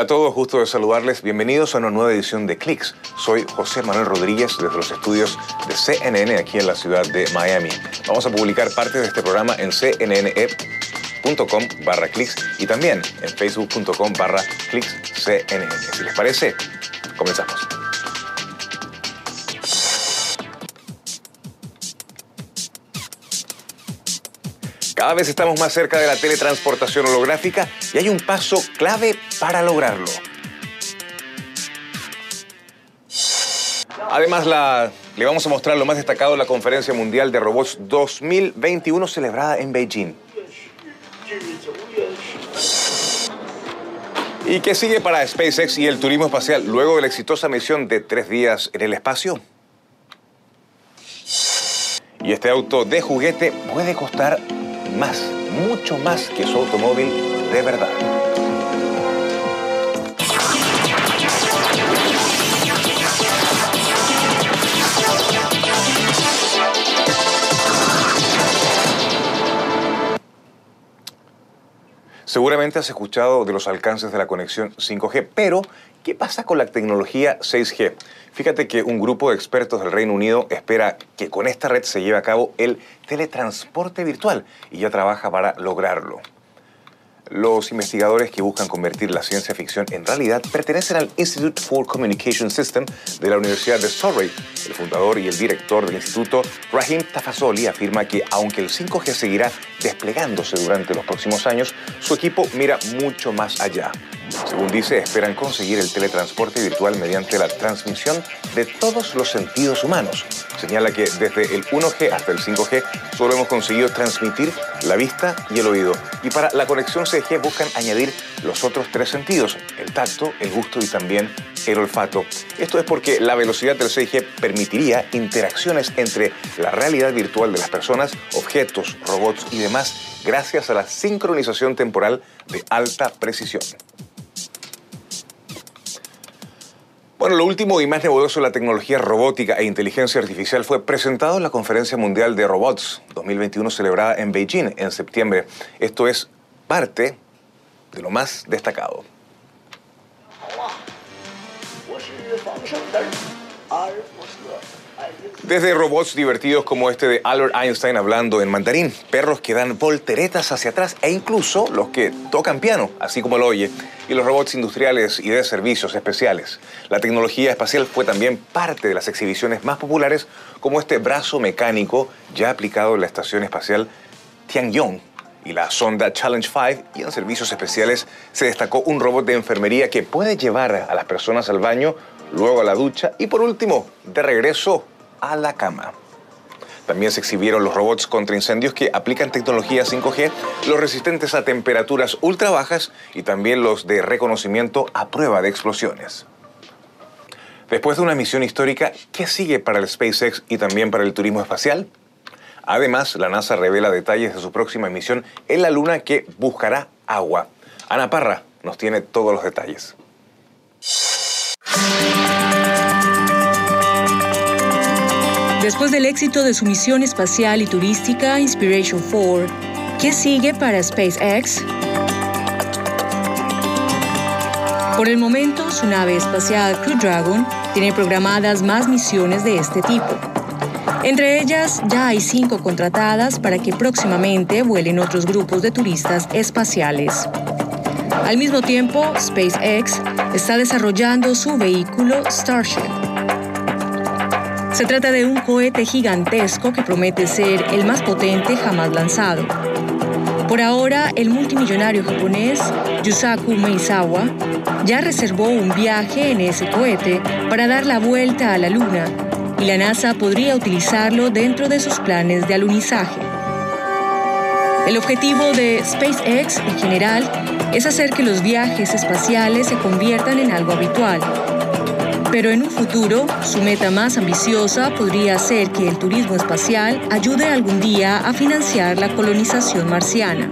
Hola a todos, gusto de saludarles. Bienvenidos a una nueva edición de Clicks. Soy José Manuel Rodríguez desde los estudios de CNN aquí en la ciudad de Miami. Vamos a publicar parte de este programa en cnne.com barra clicks y también en facebook.com barra clicks CNN. Si les parece, comenzamos. Cada vez estamos más cerca de la teletransportación holográfica y hay un paso clave para lograrlo. Además, le vamos a mostrar lo más destacado de la Conferencia Mundial de Robots 2021 celebrada en Beijing. ¿Y qué sigue para SpaceX y el turismo espacial luego de la exitosa misión de tres días en el espacio? Y este auto de juguete puede costar más, mucho más que su automóvil de verdad. Seguramente has escuchado de los alcances de la conexión 5G, pero ¿qué pasa con la tecnología 6G? Fíjate que un grupo de expertos del Reino Unido espera que con esta red se lleve a cabo el teletransporte virtual y ya trabaja para lograrlo. Los investigadores que buscan convertir la ciencia ficción en realidad pertenecen al Institute for Communication System de la Universidad de Surrey. El fundador y el director del instituto, Rahim Tafazoli, afirma que aunque el 5G seguirá desplegándose durante los próximos años, su equipo mira mucho más allá. Según dice, esperan conseguir el teletransporte virtual mediante la transmisión de todos los sentidos humanos. Señala que desde el 1G hasta el 5G solo hemos conseguido transmitir la vista y el oído. Y para la conexión 6G buscan añadir los otros tres sentidos, el tacto, el gusto y también el olfato. Esto es porque la velocidad del 6G permitiría interacciones entre la realidad virtual de las personas, objetos, robots y demás gracias a la sincronización temporal de alta precisión. Bueno, lo último y más novedoso de la tecnología robótica e inteligencia artificial fue presentado en la Conferencia Mundial de Robots 2021 celebrada en Beijing en septiembre. Esto es parte de lo más destacado. Desde robots divertidos como este de Albert Einstein hablando en mandarín, perros que dan volteretas hacia atrás e incluso los que tocan piano, así como lo oye, y los robots industriales y de servicios especiales. La tecnología espacial fue también parte de las exhibiciones más populares como este brazo mecánico ya aplicado en la estación espacial Tiangong y la sonda Challenge 5 y en servicios especiales se destacó un robot de enfermería que puede llevar a las personas al baño, luego a la ducha y por último, de regreso a la cama. También se exhibieron los robots contra incendios que aplican tecnología 5G, los resistentes a temperaturas ultra bajas y también los de reconocimiento a prueba de explosiones. Después de una misión histórica, ¿qué sigue para el SpaceX y también para el turismo espacial? Además, la NASA revela detalles de su próxima misión en la Luna que buscará agua. Ana Parra nos tiene todos los detalles. Después del éxito de su misión espacial y turística Inspiration 4, ¿qué sigue para SpaceX? Por el momento, su nave espacial Crew Dragon tiene programadas más misiones de este tipo. Entre ellas, ya hay cinco contratadas para que próximamente vuelen otros grupos de turistas espaciales. Al mismo tiempo, SpaceX está desarrollando su vehículo Starship se trata de un cohete gigantesco que promete ser el más potente jamás lanzado. Por ahora, el multimillonario japonés Yusaku Meizawa ya reservó un viaje en ese cohete para dar la vuelta a la Luna y la NASA podría utilizarlo dentro de sus planes de alunizaje. El objetivo de SpaceX en general es hacer que los viajes espaciales se conviertan en algo habitual pero en un futuro, su meta más ambiciosa podría ser que el turismo espacial ayude algún día a financiar la colonización marciana.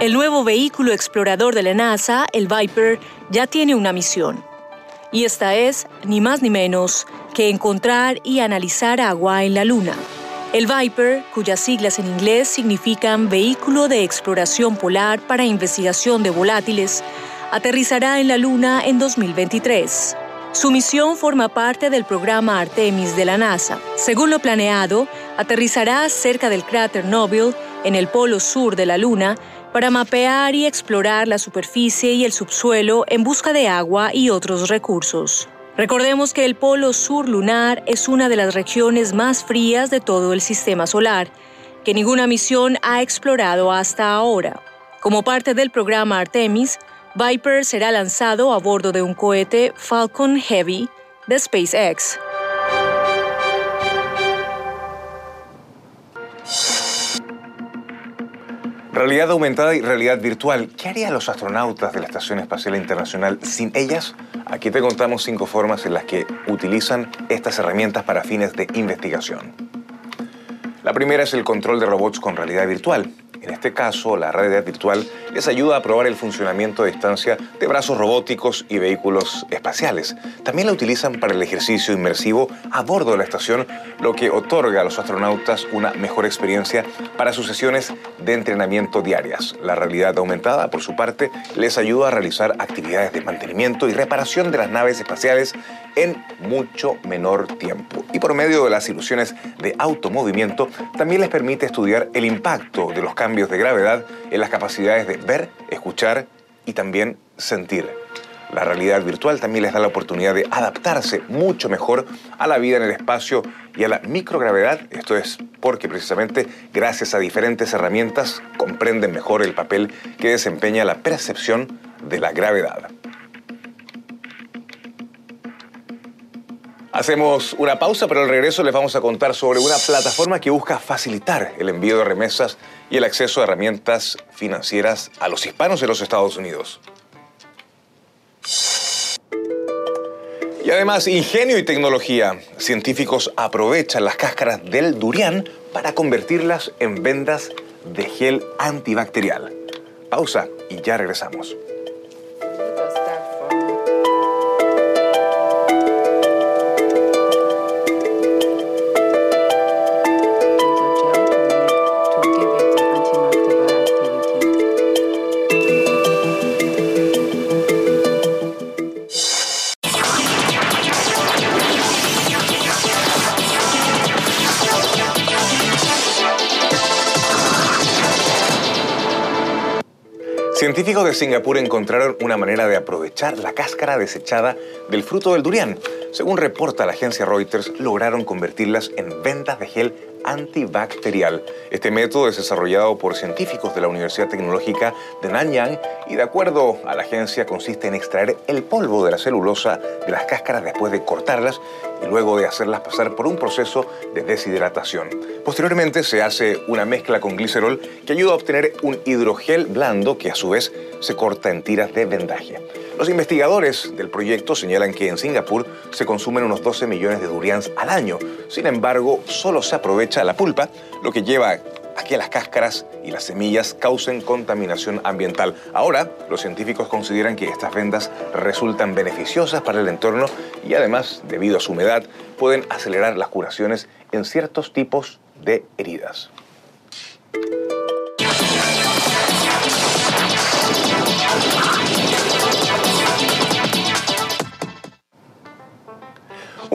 El nuevo vehículo explorador de la NASA, el Viper, ya tiene una misión. Y esta es, ni más ni menos, que encontrar y analizar agua en la Luna. El Viper, cuyas siglas en inglés significan Vehículo de Exploración Polar para Investigación de Volátiles, aterrizará en la Luna en 2023. Su misión forma parte del programa Artemis de la NASA. Según lo planeado, aterrizará cerca del cráter Nobel, en el polo sur de la Luna, para mapear y explorar la superficie y el subsuelo en busca de agua y otros recursos. Recordemos que el polo sur lunar es una de las regiones más frías de todo el sistema solar, que ninguna misión ha explorado hasta ahora. Como parte del programa Artemis, Viper será lanzado a bordo de un cohete Falcon Heavy de SpaceX. Realidad aumentada y realidad virtual. ¿Qué harían los astronautas de la Estación Espacial Internacional sin ellas? Aquí te contamos cinco formas en las que utilizan estas herramientas para fines de investigación. La primera es el control de robots con realidad virtual. En este caso, la realidad virtual les ayuda a probar el funcionamiento a distancia de brazos robóticos y vehículos espaciales. También la utilizan para el ejercicio inmersivo a bordo de la estación, lo que otorga a los astronautas una mejor experiencia para sus sesiones de entrenamiento diarias. La realidad aumentada, por su parte, les ayuda a realizar actividades de mantenimiento y reparación de las naves espaciales en mucho menor tiempo. Y por medio de las ilusiones de automovimiento, también les permite estudiar el impacto de los cambios de gravedad en las capacidades de ver, escuchar y también sentir. La realidad virtual también les da la oportunidad de adaptarse mucho mejor a la vida en el espacio y a la microgravedad. Esto es porque precisamente gracias a diferentes herramientas comprenden mejor el papel que desempeña la percepción de la gravedad. Hacemos una pausa, pero al regreso les vamos a contar sobre una plataforma que busca facilitar el envío de remesas y el acceso a herramientas financieras a los hispanos de los Estados Unidos. Y además, ingenio y tecnología. Científicos aprovechan las cáscaras del durián para convertirlas en vendas de gel antibacterial. Pausa y ya regresamos. Científicos de Singapur encontraron una manera de aprovechar la cáscara desechada del fruto del durian. Según reporta la agencia Reuters, lograron convertirlas en vendas de gel antibacterial. Este método es desarrollado por científicos de la Universidad Tecnológica de Nanyang y de acuerdo a la agencia consiste en extraer el polvo de la celulosa de las cáscaras después de cortarlas y luego de hacerlas pasar por un proceso de deshidratación. Posteriormente se hace una mezcla con glicerol que ayuda a obtener un hidrogel blando que a su vez se corta en tiras de vendaje. Los investigadores del proyecto señalan que en Singapur se consumen unos 12 millones de durians al año. Sin embargo, solo se aprovecha la pulpa, lo que lleva a que las cáscaras y las semillas causen contaminación ambiental. Ahora, los científicos consideran que estas vendas resultan beneficiosas para el entorno y además, debido a su humedad, pueden acelerar las curaciones en ciertos tipos de heridas.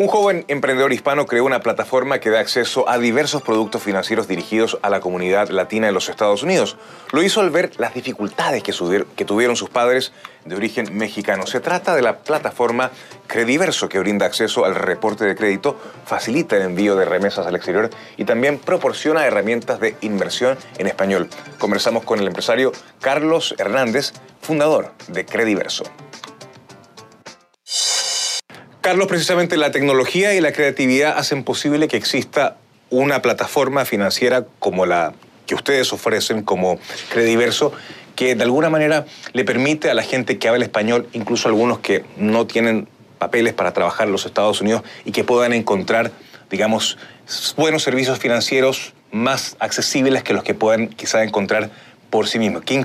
Un joven emprendedor hispano creó una plataforma que da acceso a diversos productos financieros dirigidos a la comunidad latina en los Estados Unidos. Lo hizo al ver las dificultades que tuvieron sus padres de origen mexicano. Se trata de la plataforma Crediverso, que brinda acceso al reporte de crédito, facilita el envío de remesas al exterior y también proporciona herramientas de inversión en español. Conversamos con el empresario Carlos Hernández, fundador de Crediverso. Carlos, precisamente la tecnología y la creatividad hacen posible que exista una plataforma financiera como la que ustedes ofrecen como Crediverso, que de alguna manera le permite a la gente que habla español, incluso algunos que no tienen papeles para trabajar en los Estados Unidos y que puedan encontrar, digamos, buenos servicios financieros más accesibles que los que puedan quizá encontrar por sí mismos. Qué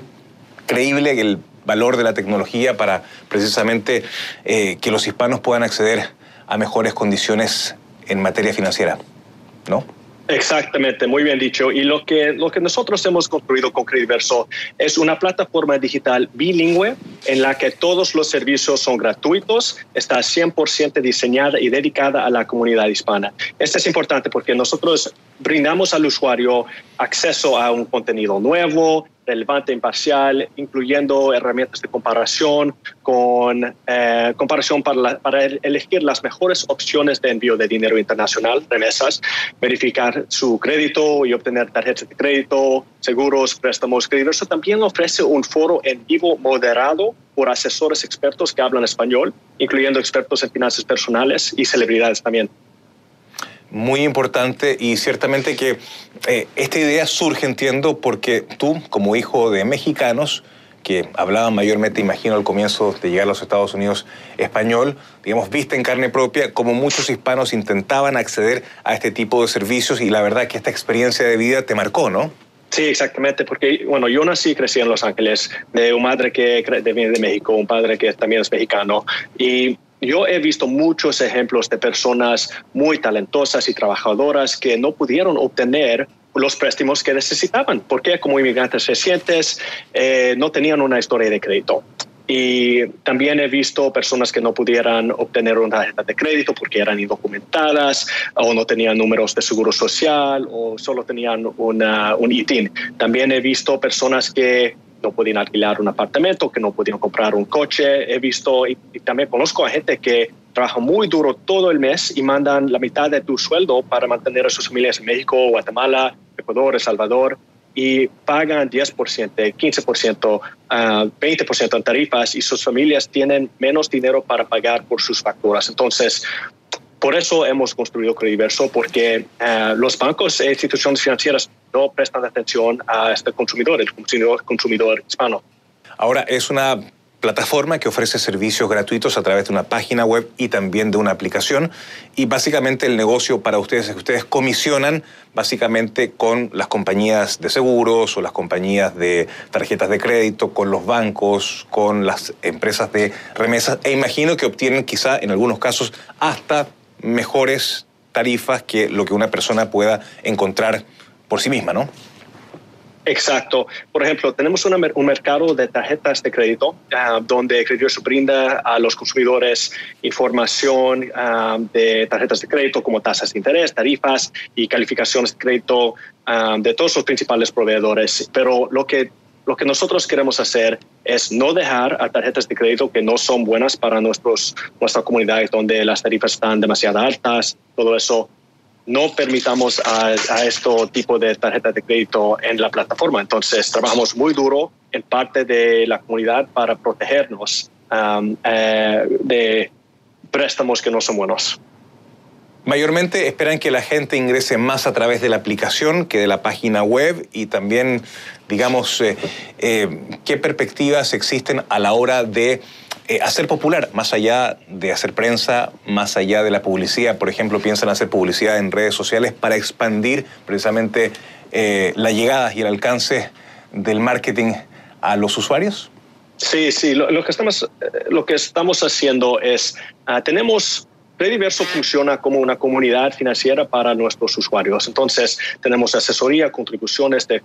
increíble el valor de la tecnología para precisamente eh, que los hispanos puedan acceder a mejores condiciones en materia financiera, ¿no? Exactamente, muy bien dicho. Y lo que, lo que nosotros hemos construido con Crediverso es una plataforma digital bilingüe en la que todos los servicios son gratuitos, está 100% diseñada y dedicada a la comunidad hispana. Esto es importante porque nosotros brindamos al usuario acceso a un contenido nuevo, relevante, imparcial, incluyendo herramientas de comparación, con eh, comparación para, para, elegir las mejores opciones de envío de dinero internacional, remesas, verificar su crédito y obtener tarjetas de crédito, seguros, préstamos. Crediverso también ofrece un foro en vivo moderado por asesores expertos que hablan español, incluyendo expertos en finanzas personales y celebridades también muy importante y ciertamente que eh, esta idea surge, entiendo, porque tú, como hijo de mexicanos, que hablaban mayormente, imagino, al comienzo de llegar a los Estados Unidos español, digamos, viste en carne propia cómo muchos hispanos intentaban acceder a este tipo de servicios y la verdad que esta experiencia de vida te marcó, ¿no? Sí, exactamente, porque bueno, yo nací y crecí en Los Ángeles, de una madre que viene de México, un padre que también es mexicano, y yo he visto muchos ejemplos de personas muy talentosas y trabajadoras que no pudieron obtener los préstamos que necesitaban, porque como inmigrantes recientes eh, no tenían una historia de crédito. Y también he visto personas que no pudieran obtener una tarjeta de crédito porque eran indocumentadas o no tenían números de seguro social o solo tenían una, un ITIN. También he visto personas que no podían alquilar un apartamento, que no podían comprar un coche. He visto y, también conozco a gente que trabaja muy duro todo el mes y mandan la mitad de tu sueldo para mantener a sus familias en México, Guatemala, Ecuador, El Salvador y pagan 10%, 15%, 20% en tarifas y sus familias tienen menos dinero para pagar por sus facturas. Entonces, por eso hemos construido Crediverso, porque uh, los bancos e instituciones financieras no prestan atención a este consumidor, el consumidor, consumidor hispano. Ahora, es una plataforma que ofrece servicios gratuitos a través de una página web y también de una aplicación. Y básicamente el negocio para ustedes es que ustedes comisionan básicamente con las compañías de seguros o las compañías de tarjetas de crédito, con los bancos, con las empresas de remesas e imagino que obtienen quizá en algunos casos hasta mejores tarifas que lo que una persona pueda encontrar por sí misma, ¿no? Exacto. Por ejemplo, tenemos un mercado de tarjetas de crédito uh, donde Credit brinda a los consumidores información ah, de tarjetas de crédito como tasas de interés, tarifas y calificaciones de crédito ah, de todos los principales proveedores. Pero lo que lo que nosotros queremos hacer es no dejar a tarjetas de crédito que no son buenas para nuestros, nuestra comunidad, donde las tarifas están demasiado altas, todo eso. No permitamos a, a este tipo de tarjetas de crédito en la plataforma. Entonces, trabajamos muy duro en parte de la comunidad para protegernos um, eh, de préstamos que no son buenos. Mayormente esperan que la gente ingrese más a través de la aplicación que de la página web y también, digamos, eh, eh, qué perspectivas existen a la hora de eh, hacer popular, más allá de hacer prensa, más allá de la publicidad. Por ejemplo, piensan hacer publicidad en redes sociales para expandir precisamente la llegada y el alcance del marketing a los usuarios. Sí, sí, lo, que, estamos, lo que estamos haciendo es, ah, tenemos Crediverso funciona como una comunidad financiera para nuestros usuarios. Entonces, tenemos asesoría, contribuciones de,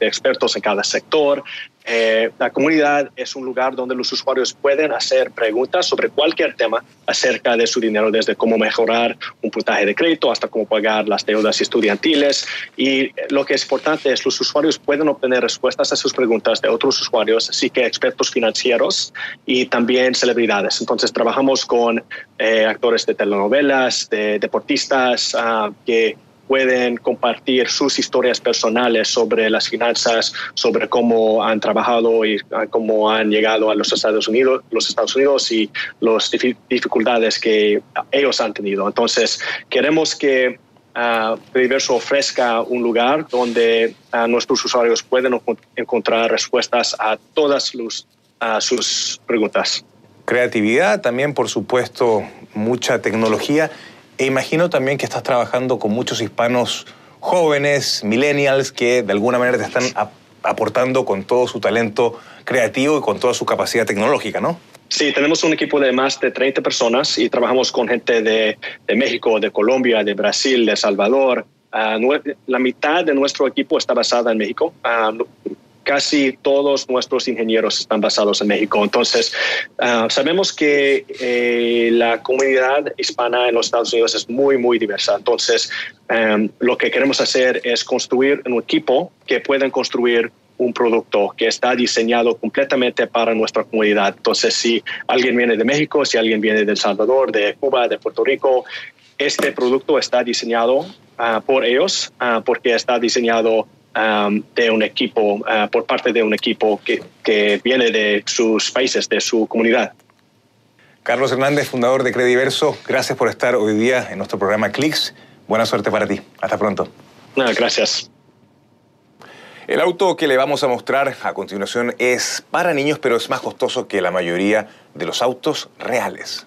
expertos en cada sector. Eh, la comunidad es un lugar donde los usuarios pueden hacer preguntas sobre cualquier tema acerca de su dinero, desde cómo mejorar un puntaje de crédito hasta cómo pagar las deudas estudiantiles. Y lo que es importante es los usuarios pueden obtener respuestas a sus preguntas de otros usuarios, así que expertos financieros y también celebridades. Entonces, trabajamos con eh, actores de telenovelas, de deportistas ah, que pueden compartir sus historias personales sobre las finanzas, sobre cómo han trabajado y ah, cómo han llegado a los Estados Unidos, los Estados Unidos y las dificultades que ellos han tenido. Entonces, queremos que uh, ofrezca un lugar donde nuestros usuarios pueden encontrar respuestas a todas sus preguntas. Creatividad, también por supuesto mucha tecnología e imagino también que estás trabajando con muchos hispanos jóvenes, millennials, que de alguna manera te están aportando con todo su talento creativo y con toda su capacidad tecnológica, ¿no? Sí, tenemos un equipo de más de 30 personas y trabajamos con gente de, de México, de Colombia, de Brasil, de Salvador. Ah, la mitad de nuestro equipo está basada en México. Ah, casi todos nuestros ingenieros están basados en México. Entonces, ah, sabemos que eh, la comunidad hispana en los Estados Unidos es muy, muy diversa. Entonces, em, lo que queremos hacer es construir un equipo que puedan construir un producto que está diseñado completamente para nuestra comunidad. Entonces, si alguien viene de México, si alguien viene de El Salvador, de Cuba, de Puerto Rico, este producto está diseñado ah, por ellos ah, porque está diseñado Um, de un equipo, uh, por parte de un equipo que, que, viene de sus países, de su comunidad. Carlos Hernández, fundador de Crediverso, gracias por estar hoy día en nuestro programa Clicks. Buena suerte para ti. Hasta pronto. gracias. El auto que le vamos a mostrar a continuación es para niños, pero es más costoso que la mayoría de los autos reales.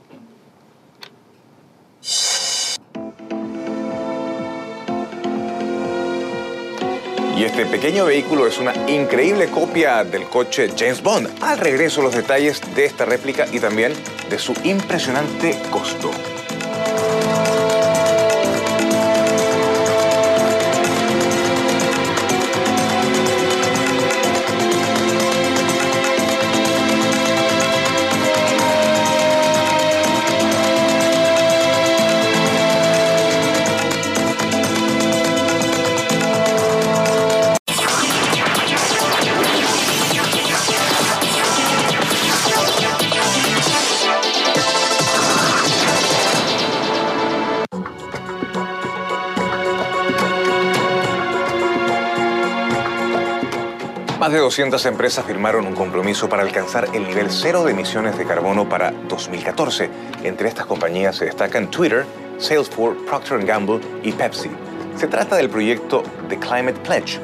Y este pequeño vehículo es una increíble copia del coche James Bond. Al regreso los detalles de esta réplica y también de su impresionante costo. Más de 200 empresas firmaron un compromiso para alcanzar el nivel cero de emisiones de carbono para 2014. Entre estas compañías se destacan Twitter, Salesforce, Procter Gamble y Pepsi. Se trata del proyecto The Climate Pledge,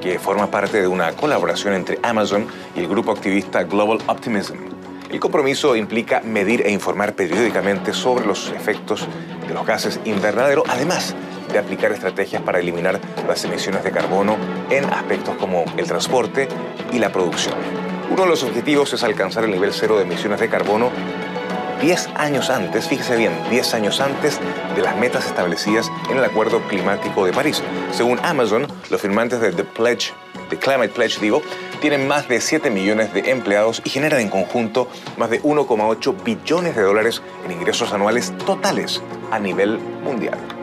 que forma parte de una colaboración entre Amazon y el grupo activista Global Optimism. El compromiso implica medir e informar periódicamente sobre los efectos de los gases invernadero, además de aplicar estrategias para eliminar las emisiones de carbono en aspectos como el transporte y la producción. Uno de los objetivos es alcanzar el nivel cero de emisiones de carbono 10 años antes, fíjese bien, 10 años antes de las metas establecidas en el Acuerdo Climático de París. Según Amazon, los firmantes de The Pledge, The Climate Pledge, digo, tienen más de 7 millones de empleados y generan en conjunto más de 1,8 billones de dólares en ingresos anuales totales a nivel mundial.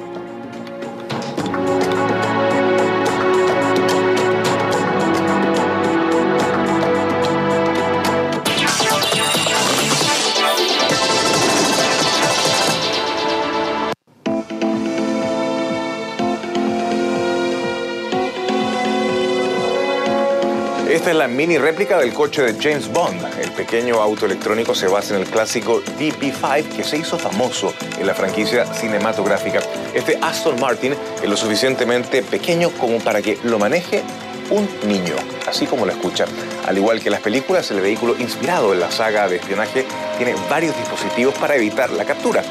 Esta es la mini réplica del coche de James Bond. El pequeño auto electrónico se basa en el clásico DB5 que se hizo famoso en la franquicia cinematográfica. Este Aston Martin es lo suficientemente pequeño como para que lo maneje un niño, así como lo escucha. Al igual que las películas, el vehículo inspirado en la saga de espionaje tiene varios dispositivos para evitar la captura.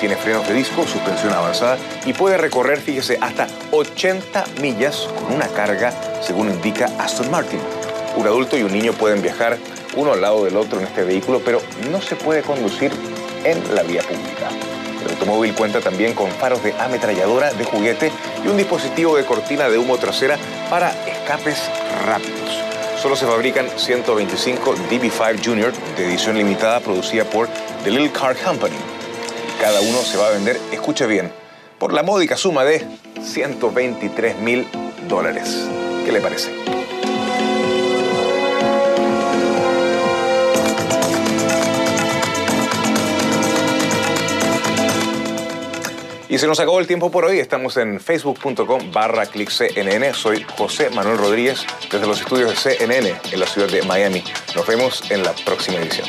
Tiene frenos de disco, suspensión avanzada y puede recorrer, fíjese, hasta 80 millas con una carga, según indica Aston Martin. Un adulto y un niño pueden viajar uno al lado del otro en este vehículo, pero no se puede conducir en la vía pública. El automóvil cuenta también con faros de ametralladora de juguete y un dispositivo de cortina de humo trasera para escapes rápidos. Solo se fabrican 125 DB5 Junior de edición limitada producida por The Little Car Company. Cada uno se va a vender, escuche bien, por la módica suma de 123 mil dólares. ¿Qué le parece? Y se nos acabó el tiempo por hoy. Estamos en facebook.com barra clickcnn. Soy José Manuel Rodríguez desde los estudios de CNN en la ciudad de Miami. Nos vemos en la próxima edición.